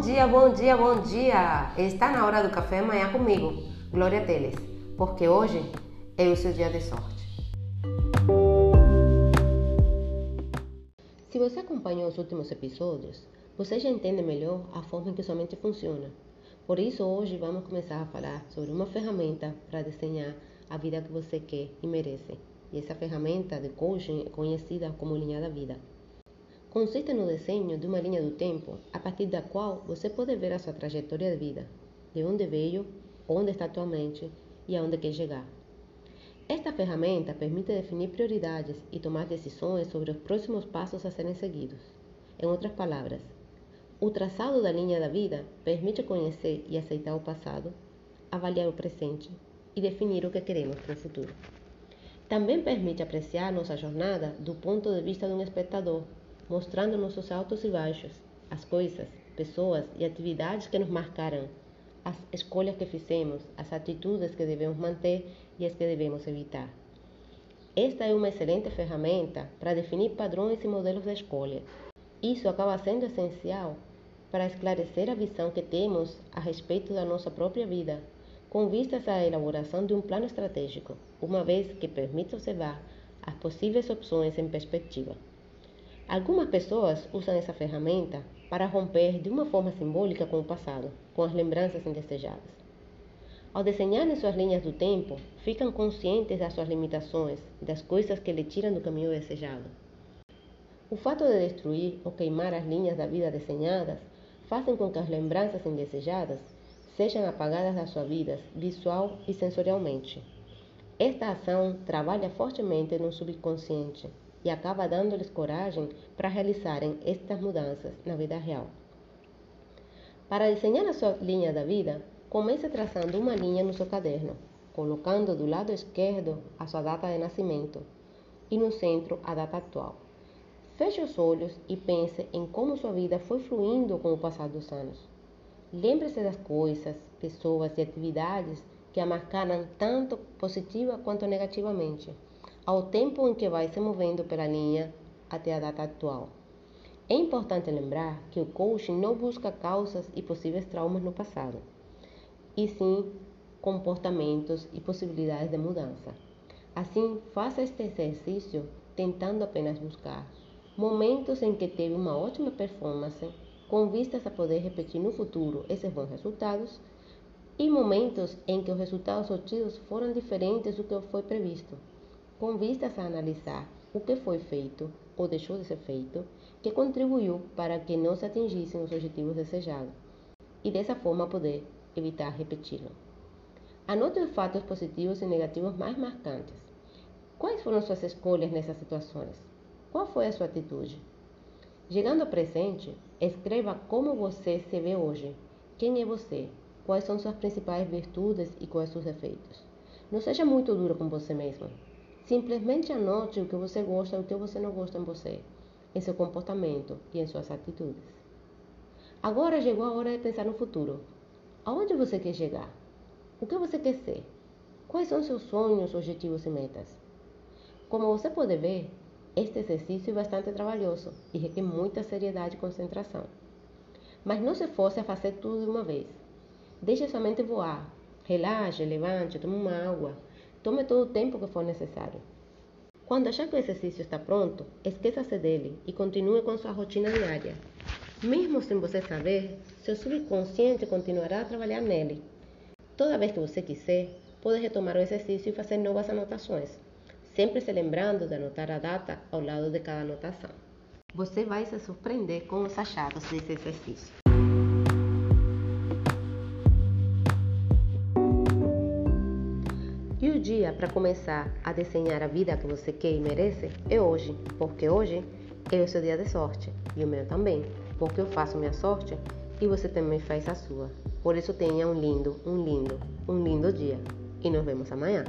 Bom dia, bom dia, bom dia! Está na hora do café amanhã comigo, Glória Teles, porque hoje é o seu dia de sorte. Se você acompanhou os últimos episódios, você já entende melhor a forma em que sua mente funciona. Por isso, hoje vamos começar a falar sobre uma ferramenta para desenhar a vida que você quer e merece. E essa ferramenta de coaching é conhecida como linha da vida. Consiste no desenho de uma linha do tempo a partir da qual você pode ver a sua trajetória de vida, de onde veio, onde está atualmente e aonde quer chegar. Esta ferramenta permite definir prioridades e tomar decisões sobre os próximos passos a serem seguidos. Em outras palavras, o traçado da linha da vida permite conhecer e aceitar o passado, avaliar o presente e definir o que queremos para o futuro. Também permite apreciar nossa jornada do ponto de vista de um espectador mostrando nossos altos e baixos, as coisas, pessoas e atividades que nos marcaram, as escolhas que fizemos, as atitudes que devemos manter e as que devemos evitar. Esta é uma excelente ferramenta para definir padrões e modelos de escolha. Isso acaba sendo essencial para esclarecer a visão que temos a respeito da nossa própria vida, com vistas à elaboração de um plano estratégico, uma vez que permite observar as possíveis opções em perspectiva. Algumas pessoas usam essa ferramenta para romper de uma forma simbólica com o passado, com as lembranças indesejadas. Ao desenharem suas linhas do tempo, ficam conscientes das suas limitações das coisas que lhe tiram do caminho desejado. O fato de destruir ou queimar as linhas da vida desenhadas fazem com que as lembranças indesejadas sejam apagadas da sua vida, visual e sensorialmente. Esta ação trabalha fortemente no subconsciente, e acaba dando-lhes coragem para realizarem estas mudanças na vida real. Para desenhar a sua linha da vida, comece traçando uma linha no seu caderno, colocando do lado esquerdo a sua data de nascimento e no centro a data atual. Feche os olhos e pense em como sua vida foi fluindo com o passar dos anos. Lembre-se das coisas, pessoas e atividades que a marcaram tanto positiva quanto negativamente ao tempo em que vai se movendo pela linha até a data atual. É importante lembrar que o coaching não busca causas e possíveis traumas no passado, e sim comportamentos e possibilidades de mudança. Assim, faça este exercício tentando apenas buscar momentos em que teve uma ótima performance, com vistas a poder repetir no futuro esses bons resultados, e momentos em que os resultados obtidos foram diferentes do que foi previsto com vistas a analisar o que foi feito ou deixou de ser feito que contribuiu para que não se atingissem os objetivos desejados e dessa forma poder evitar repeti-lo. Anote os fatos positivos e negativos mais marcantes. Quais foram suas escolhas nessas situações? Qual foi a sua atitude? Chegando ao presente, escreva como você se vê hoje. Quem é você? Quais são suas principais virtudes e quais seus defeitos? Não seja muito duro com você mesmo. Simplesmente anote o que você gosta e o que você não gosta em você, em seu comportamento e em suas atitudes. Agora chegou a hora de pensar no futuro. Aonde você quer chegar? O que você quer ser? Quais são seus sonhos, objetivos e metas? Como você pode ver, este exercício é bastante trabalhoso e requer muita seriedade e concentração. Mas não se force a fazer tudo de uma vez. Deixe sua mente voar. Relaxe, levante, tome uma água Tome todo o tempo que for necessário. Quando achar que o exercício está pronto, esqueça-se dele e continue com sua rotina diária. Mesmo sem você saber, seu subconsciente continuará a trabalhar nele. Toda vez que você quiser, pode retomar o exercício e fazer novas anotações, sempre se lembrando de anotar a data ao lado de cada anotação. Você vai se surpreender com os achados desse exercício. Dia para começar a desenhar a vida que você quer e merece é hoje, porque hoje é o seu dia de sorte e o meu também, porque eu faço minha sorte e você também faz a sua. Por isso tenha um lindo, um lindo, um lindo dia e nos vemos amanhã.